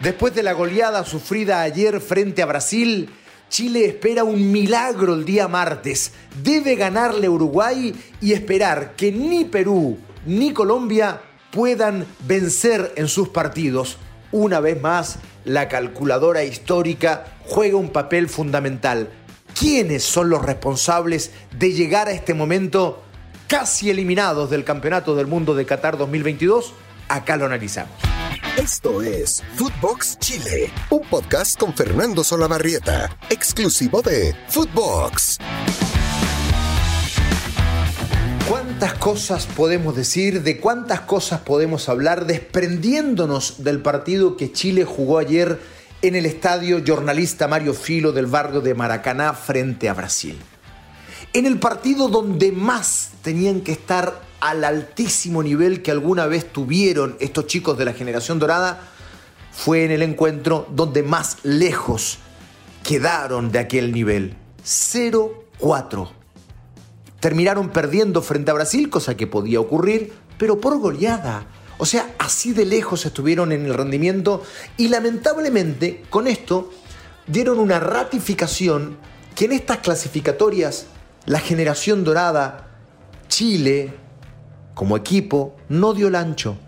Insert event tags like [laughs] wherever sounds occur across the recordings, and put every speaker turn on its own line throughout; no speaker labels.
Después de la goleada sufrida ayer frente a Brasil, Chile espera un milagro el día martes. Debe ganarle Uruguay y esperar que ni Perú ni Colombia puedan vencer en sus partidos. Una vez más, la calculadora histórica juega un papel fundamental. ¿Quiénes son los responsables de llegar a este momento casi eliminados del Campeonato del Mundo de Qatar 2022? Acá lo analizamos.
Esto es Footbox Chile, un podcast con Fernando Solabarrieta, exclusivo de Footbox.
¿Cuántas cosas podemos decir? ¿De cuántas cosas podemos hablar desprendiéndonos del partido que Chile jugó ayer en el estadio Jornalista Mario Filo del barrio de Maracaná frente a Brasil? En el partido donde más tenían que estar al altísimo nivel que alguna vez tuvieron estos chicos de la generación dorada, fue en el encuentro donde más lejos quedaron de aquel nivel. 0-4. Terminaron perdiendo frente a Brasil, cosa que podía ocurrir, pero por goleada. O sea, así de lejos estuvieron en el rendimiento y lamentablemente con esto dieron una ratificación que en estas clasificatorias la generación dorada, Chile, como equipo, no dio el ancho.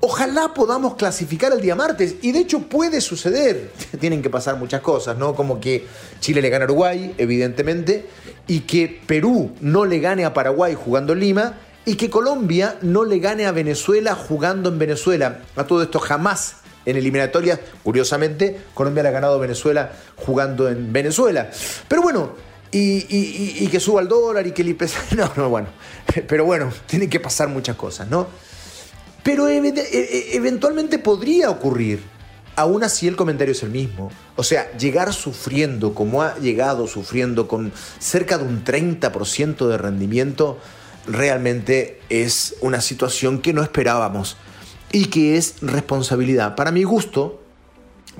Ojalá podamos clasificar el día martes, y de hecho puede suceder. [laughs] Tienen que pasar muchas cosas, ¿no? Como que Chile le gane a Uruguay, evidentemente, y que Perú no le gane a Paraguay jugando en Lima, y que Colombia no le gane a Venezuela jugando en Venezuela. A todo esto jamás en eliminatorias, curiosamente, Colombia le ha ganado a Venezuela jugando en Venezuela. Pero bueno, y, que suba el dólar y que el IPC. [laughs] No, no, bueno. Pero bueno, tienen que pasar muchas cosas, ¿no? Pero e, e, eventualmente podría ocurrir. Aún así el comentario es el mismo. O sea, llegar sufriendo como ha llegado sufriendo con cerca de un 30% de rendimiento, realmente es una situación que no esperábamos y que es responsabilidad, para mi gusto,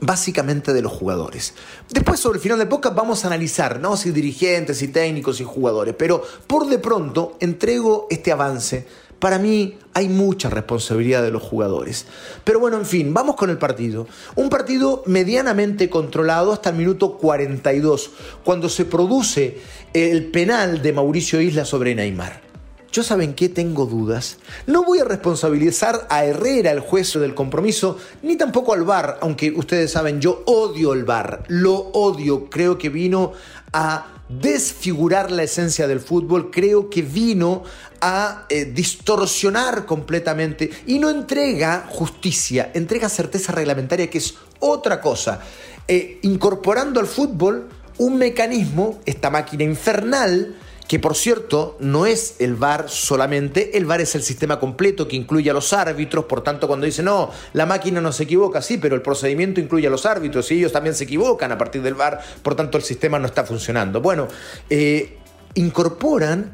básicamente de los jugadores. Después sobre el final del podcast vamos a analizar, ¿no? Si dirigentes, y técnicos y jugadores, pero por de pronto entrego este avance. Para mí hay mucha responsabilidad de los jugadores. Pero bueno, en fin, vamos con el partido. Un partido medianamente controlado hasta el minuto 42, cuando se produce el penal de Mauricio Isla sobre Neymar. Yo saben que tengo dudas. No voy a responsabilizar a Herrera, el juez del compromiso, ni tampoco al VAR, aunque ustedes saben, yo odio el VAR, lo odio, creo que vino a desfigurar la esencia del fútbol, creo que vino a eh, distorsionar completamente y no entrega justicia, entrega certeza reglamentaria, que es otra cosa, eh, incorporando al fútbol un mecanismo, esta máquina infernal, que por cierto no es el VAR solamente, el VAR es el sistema completo que incluye a los árbitros, por tanto cuando dice no, la máquina no se equivoca, sí, pero el procedimiento incluye a los árbitros y ellos también se equivocan a partir del VAR, por tanto el sistema no está funcionando. Bueno, eh, incorporan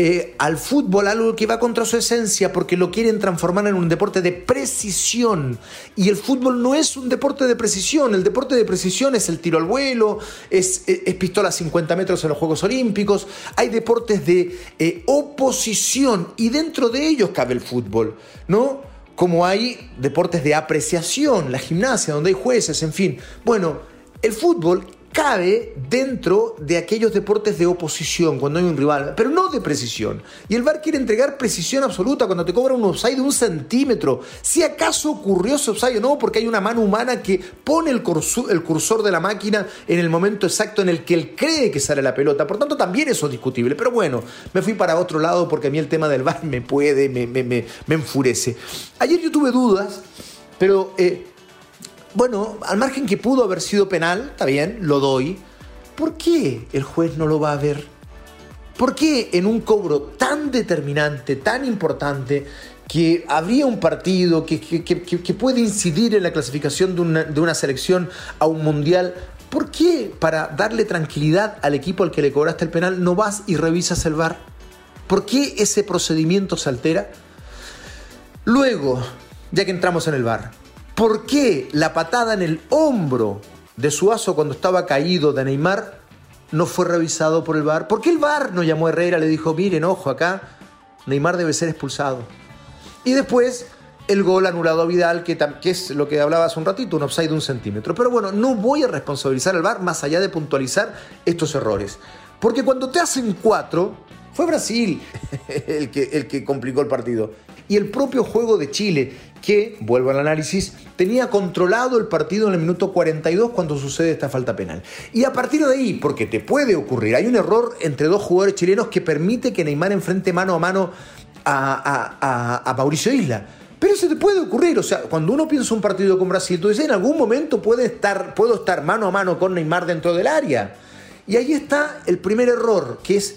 eh, al fútbol algo que va contra su esencia porque lo quieren transformar en un deporte de precisión. Y el fútbol no es un deporte de precisión. El deporte de precisión es el tiro al vuelo, es, pistola a 50 metros en los Juegos Olímpicos. Hay deportes de eh, oposición y dentro de ellos cabe el fútbol, ¿no? Como hay deportes de apreciación, la gimnasia, donde hay jueces, en fin. Bueno, el fútbol cabe dentro de aquellos deportes de oposición cuando hay un rival, pero no de precisión. Y el VAR quiere entregar precisión absoluta cuando te cobra un offside de un centímetro. Si acaso ocurrió ese offside o no, porque hay una mano humana que pone el cursor, el cursor de la máquina en el momento exacto en el que él cree que sale la pelota. Por tanto, también eso es discutible. Pero bueno, me fui para otro lado porque a mí el tema del VAR me puede, me, me, me, enfurece. Ayer yo tuve dudas, pero... Eh, bueno, al margen que pudo haber sido penal, está bien, lo doy. ¿Por qué el juez no lo va a ver? ¿Por qué en un cobro tan determinante, tan importante, que habría un partido que, puede incidir en la clasificación de una, de una, selección a un mundial, ¿por qué para darle tranquilidad al equipo al que le cobraste el penal no vas y revisas el VAR? ¿Por qué ese procedimiento se altera? Luego, ya que entramos en el VAR, ¿Por qué la patada en el hombro de Suazo cuando estaba caído de Neymar no fue revisado por el VAR? ¿Por qué el VAR no llamó a Herrera? Le dijo, miren, ojo, acá Neymar debe ser expulsado. Y después, el gol anulado a Vidal, que, es lo que hablaba hace un ratito, un offside de un centímetro. Pero bueno, no voy a responsabilizar al VAR más allá de puntualizar estos errores. Porque cuando te hacen cuatro, fue Brasil [laughs] el que complicó el partido. Y el propio juego de Chile, que, vuelvo al análisis, tenía controlado el partido en el minuto 42 cuando sucede esta falta penal. Y a partir de ahí, porque te puede ocurrir, hay un error entre dos jugadores chilenos que permite que Neymar enfrente mano a mano a, Mauricio Isla. Pero se te puede ocurrir, o sea, cuando uno piensa un partido con Brasil, tú dices, en algún momento puede estar, puedo estar mano a mano con Neymar dentro del área. Y ahí está el primer error, que es,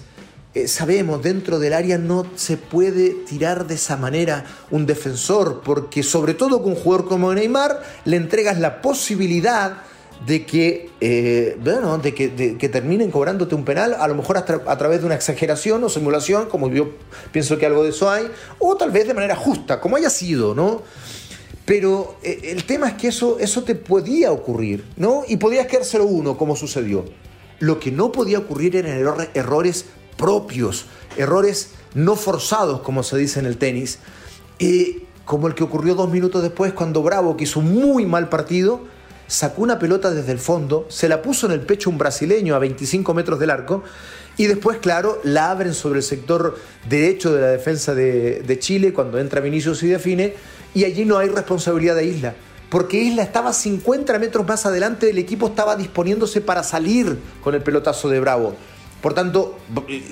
eh, sabemos, dentro del área no se puede tirar de esa manera un defensor, porque sobre todo con un jugador como Neymar le entregas la posibilidad de que, eh, bueno, de que, terminen cobrándote un penal, a lo mejor a, a, través de una exageración o simulación, como yo pienso que algo de eso hay, o tal vez de manera justa, como haya sido, ¿no? Pero eh, el tema es que eso, eso te podía ocurrir, ¿no? Y podías quedar 0-1, como sucedió. Lo que no podía ocurrir eran errores propios, errores no forzados, como se dice en el tenis, eh, como el que ocurrió dos minutos después cuando Bravo, que hizo un muy mal partido, sacó una pelota desde el fondo, se la puso en el pecho un brasileño a 25 metros del arco y después, claro, la abren sobre el sector derecho de la defensa de, Chile cuando entra Vinicius y define y allí no hay responsabilidad de Isla. Porque Isla estaba 50 metros más adelante, el equipo estaba disponiéndose para salir con el pelotazo de Bravo. Por tanto,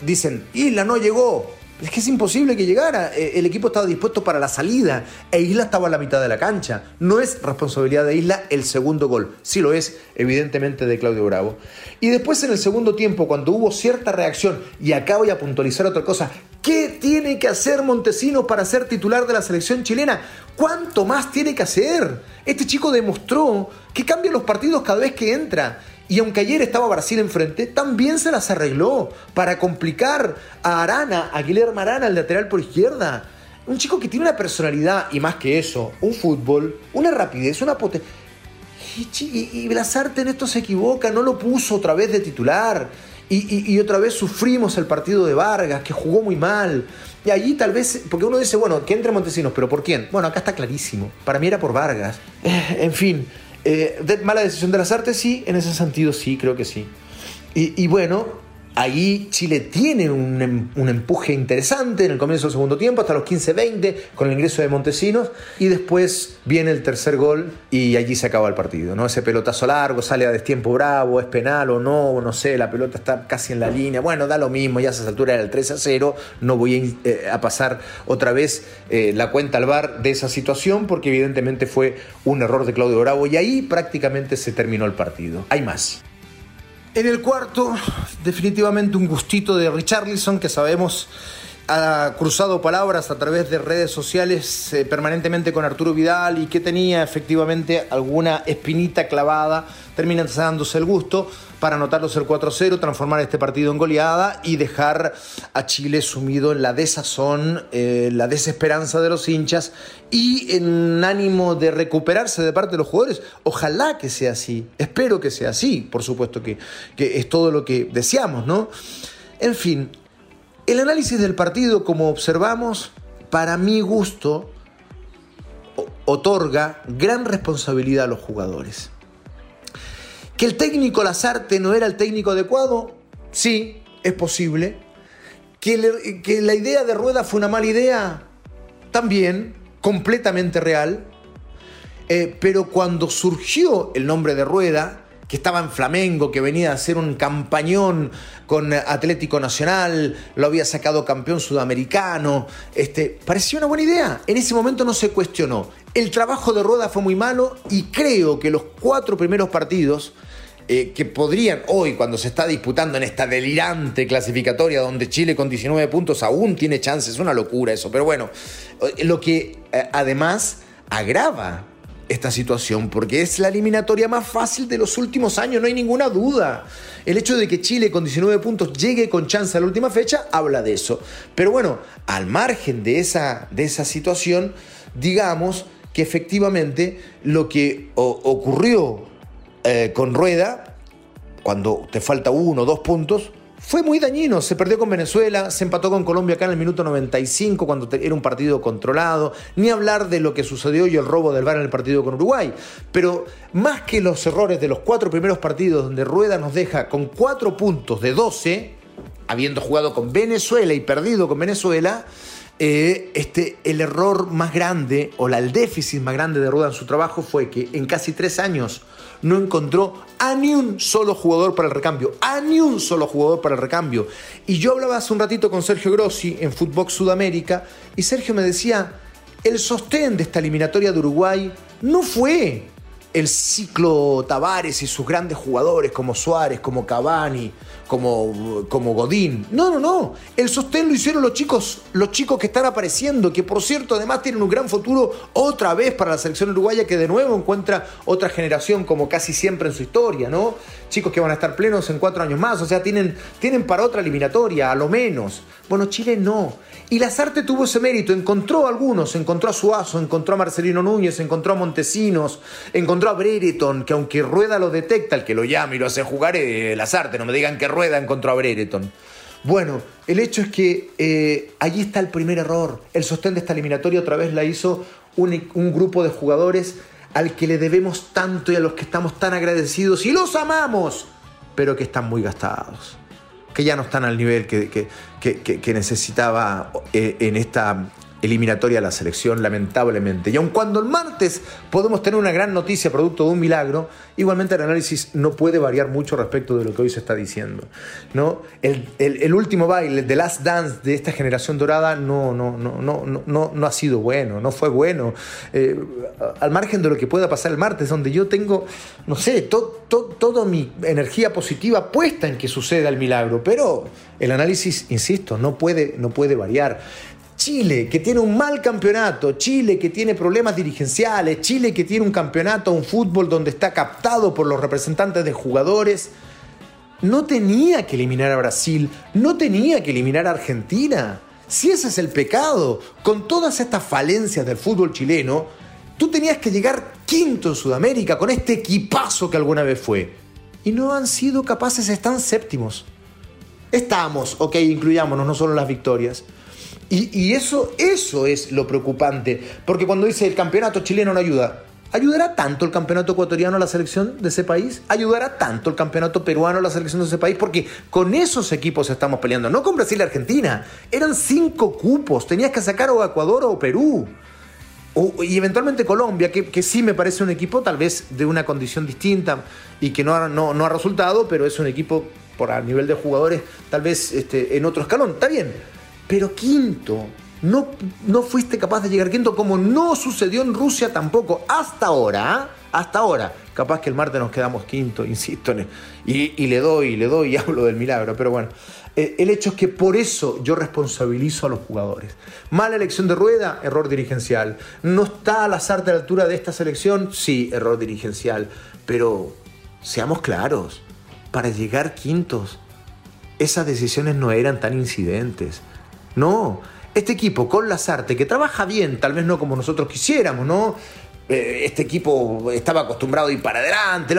dicen, Isla no llegó, es que es imposible que llegara. Eh, el equipo estaba dispuesto para la salida e Isla estaba a la mitad de la cancha. No es responsabilidad de Isla el segundo gol. Sí lo es, evidentemente, de Claudio Bravo. Y después en el segundo tiempo, cuando hubo cierta reacción, y acá voy a puntualizar otra cosa, ¿qué tiene que hacer Montesino para ser titular de la selección chilena? ¿Cuánto más tiene que hacer? Este chico demostró que cambia los partidos cada vez que entra. Y aunque ayer estaba Brasil enfrente, también se las arregló para complicar a Arana, a Guillermo Arana, el lateral por izquierda. Un chico que tiene una personalidad y más que eso, un fútbol, una rapidez, una potencia. Y, y, en esto se equivoca, no lo puso otra vez de titular. Y, y, otra vez sufrimos el partido de Vargas, que jugó muy mal. Y allí tal vez, porque uno dice, bueno, que entre Montesinos, pero ¿por quién? Bueno, acá está clarísimo. Para mí era por Vargas. Eh, en fin, eh, ¿Mala decisión de las artes? Sí, en ese sentido sí, creo que sí. Y, bueno, ahí Chile tiene em, un, empuje interesante en el comienzo del segundo tiempo, hasta los 15-20, con el ingreso de Montesinos, y después viene el tercer gol y allí se acaba el partido. ¿no? Ese pelotazo largo, sale a destiempo bravo, es penal o no, no sé, la pelota está casi en la línea. Bueno, da lo mismo, ya a esa altura era el 3 0, no voy a, eh, pasar otra vez eh, la cuenta al bar de esa situación, porque evidentemente fue un error de Claudio Bravo, y ahí prácticamente se terminó el partido. Hay más. En el cuarto, definitivamente un gustito de Richarlison, que sabemos ha cruzado palabras a través de redes sociales eh, permanentemente con Arturo Vidal y que tenía efectivamente alguna espinita clavada, termina dándose el gusto para anotarlos el 4-0, transformar este partido en goleada y dejar a Chile sumido en la desazón, eh, la desesperanza de los hinchas y en ánimo de recuperarse de parte de los jugadores. Ojalá que sea así, espero que sea así, por supuesto que, que es todo lo que deseamos, ¿no? En fin, el análisis del partido, como observamos, para mi gusto, otorga gran responsabilidad a los jugadores. ¿Que el técnico Lazarte no era el técnico adecuado? Sí, es posible. ¿Que, la idea de Rueda fue una mala idea? También, completamente real. Eh, pero cuando surgió el nombre de Rueda, que estaba en Flamengo, que venía a hacer un campañón con Atlético Nacional, lo había sacado campeón sudamericano. Este, parecía una buena idea. En ese momento no se cuestionó. El trabajo de Rueda fue muy malo y creo que los cuatro primeros partidos eh, que podrían hoy, cuando se está disputando en esta delirante clasificatoria donde Chile con 19 puntos aún tiene chances, es una locura eso, pero bueno, eh, lo que eh, además agrava esta situación, porque es la eliminatoria más fácil de los últimos años, no hay ninguna duda. El hecho de que Chile con 19 puntos llegue con chance a la última fecha habla de eso. Pero bueno, al margen de esa, de esa situación, digamos que efectivamente lo que ocurrió eh, con Rueda, cuando te falta uno o dos puntos, fue muy dañino. Se perdió con Venezuela, se empató con Colombia acá en el minuto 95 cuando era un partido controlado. Ni hablar de lo que sucedió y el robo del VAR en el partido con Uruguay. Pero más que los errores de los cuatro primeros partidos donde Rueda nos deja con cuatro puntos de 12, habiendo jugado con Venezuela y perdido con Venezuela, eh, este, el error más grande o el déficit más grande de Rueda en su trabajo fue que en casi tres años no encontró a ni un solo jugador para el recambio, a ni un solo jugador para el recambio. Y yo hablaba hace un ratito con Sergio Grossi en Footbox Sudamérica y Sergio me decía, el sostén de esta eliminatoria de Uruguay no fue el ciclo Tavares y sus grandes jugadores como Suárez, como Cavani, como, como Godín. No, no, no. El sostén lo hicieron los chicos, los chicos que están apareciendo, que por cierto además tienen un gran futuro otra vez para la selección uruguaya que de nuevo encuentra otra generación como casi siempre en su historia, ¿no? Chicos que van a estar plenos en cuatro años más, o sea, tienen, tienen para otra eliminatoria, a lo menos. Bueno, Chile no. Y Lazarte tuvo ese mérito, encontró a algunos, encontró a Suazo, encontró a Marcelino Núñez, encontró a Montesinos, encontró a Brereton, que aunque Rueda lo detecta, el que lo llama y lo hace jugar es Lazarte, no me digan que Rueda encontró a Brereton. Bueno, el hecho es que eh, allí está el primer error. El sostén de esta eliminatoria otra vez la hizo un, grupo de jugadores al que le debemos tanto y a los que estamos tan agradecidos y los amamos, pero que están muy gastados que ya no están al nivel que, que, necesitaba eh, en esta eliminatoria la selección, lamentablemente. Y aun cuando el martes podemos tener una gran noticia producto de un milagro, igualmente el análisis no puede variar mucho respecto de lo que hoy se está diciendo. ¿no? El, último baile, The Last Dance de esta generación dorada, no, no, no, no, no, no ha sido bueno, no fue bueno. Eh, al margen de lo que pueda pasar el martes, donde yo tengo, no sé, toda mi energía positiva puesta en que suceda el milagro, pero el análisis, insisto, no puede, no puede variar. Chile, que tiene un mal campeonato, Chile, que tiene problemas dirigenciales, Chile, que tiene un campeonato, un fútbol donde está captado por los representantes de jugadores, no tenía que eliminar a Brasil, no tenía que eliminar a Argentina. Si ese es el pecado, con todas estas falencias del fútbol chileno, tú tenías que llegar quinto en Sudamérica con este equipazo que alguna vez fue. Y no han sido capaces, están séptimos. Estamos, ok, incluyámonos, no solo las victorias. Y, eso, eso es lo preocupante, porque cuando dice el campeonato chileno no ayuda, ¿ayudará tanto el campeonato ecuatoriano a la selección de ese país? ¿Ayudará tanto el campeonato peruano a la selección de ese país? Porque con esos equipos estamos peleando, no con Brasil y Argentina. Eran cinco cupos, tenías que sacar o Ecuador o Perú. y eventualmente Colombia, que, sí me parece un equipo tal vez de una condición distinta y que no, no, no ha resultado, pero es un equipo por a nivel de jugadores tal vez este, en otro escalón. Está bien, pero quinto, no, no fuiste capaz de llegar quinto como no sucedió en Rusia tampoco. Hasta ahora, ¿ah? hasta ahora. Capaz que el martes nos quedamos quinto, insisto. Y, y le doy, le doy y [laughs] hablo del milagro. Pero bueno, eh, el hecho es que por eso yo responsabilizo a los jugadores. Mala elección de rueda, error dirigencial. No está la Lazarte a la altura de esta selección, sí, error dirigencial. Pero seamos claros, para llegar quintos, esas decisiones no eran tan incidentes. No, este equipo con Lazarte, que trabaja bien, tal vez no como nosotros quisiéramos, ¿no? Eh, este equipo estaba acostumbrado a ir para adelante.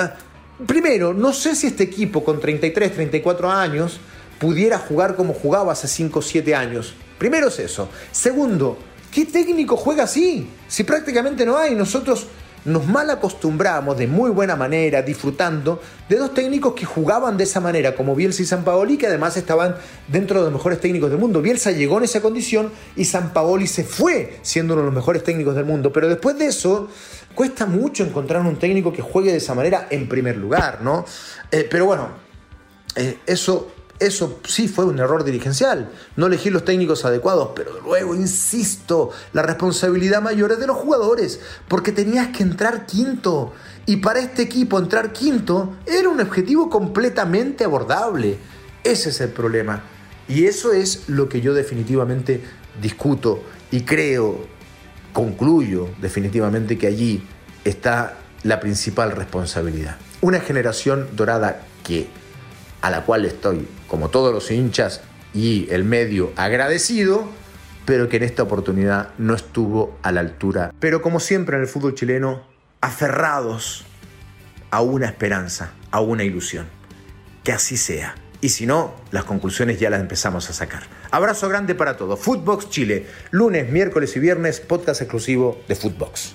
Primero, no sé si este equipo con 33, 34 años pudiera jugar como jugaba hace 5 o 7 años. Primero es eso. Segundo, ¿qué técnico juega así? Si prácticamente no hay. Nosotros nos mal acostumbramos de muy buena manera, disfrutando de dos técnicos que jugaban de esa manera, como Bielsa y San Paoli, que además estaban dentro de los mejores técnicos del mundo. Bielsa llegó en esa condición y San Paoli se fue siendo uno de los mejores técnicos del mundo. Pero después de eso, cuesta mucho encontrar un técnico que juegue de esa manera en primer lugar, ¿no? Eh, pero bueno, eh, eso eso sí fue un error dirigencial, no elegir los técnicos adecuados, pero luego, insisto, la responsabilidad mayor es de los jugadores, porque tenías que entrar quinto, y para este equipo entrar quinto era un objetivo completamente abordable. Ese es el problema, y eso es lo que yo definitivamente discuto y creo, concluyo definitivamente que allí está la principal responsabilidad. Una generación dorada que a la cual estoy, como todos los hinchas y el medio agradecido, pero que en esta oportunidad no estuvo a la altura. Pero como siempre en el fútbol chileno, aferrados a una esperanza, a una ilusión. Que así sea. Y si no, las conclusiones ya las empezamos a sacar. Abrazo grande para todos. Footbox Chile, lunes, miércoles y viernes, podcast exclusivo de Footbox.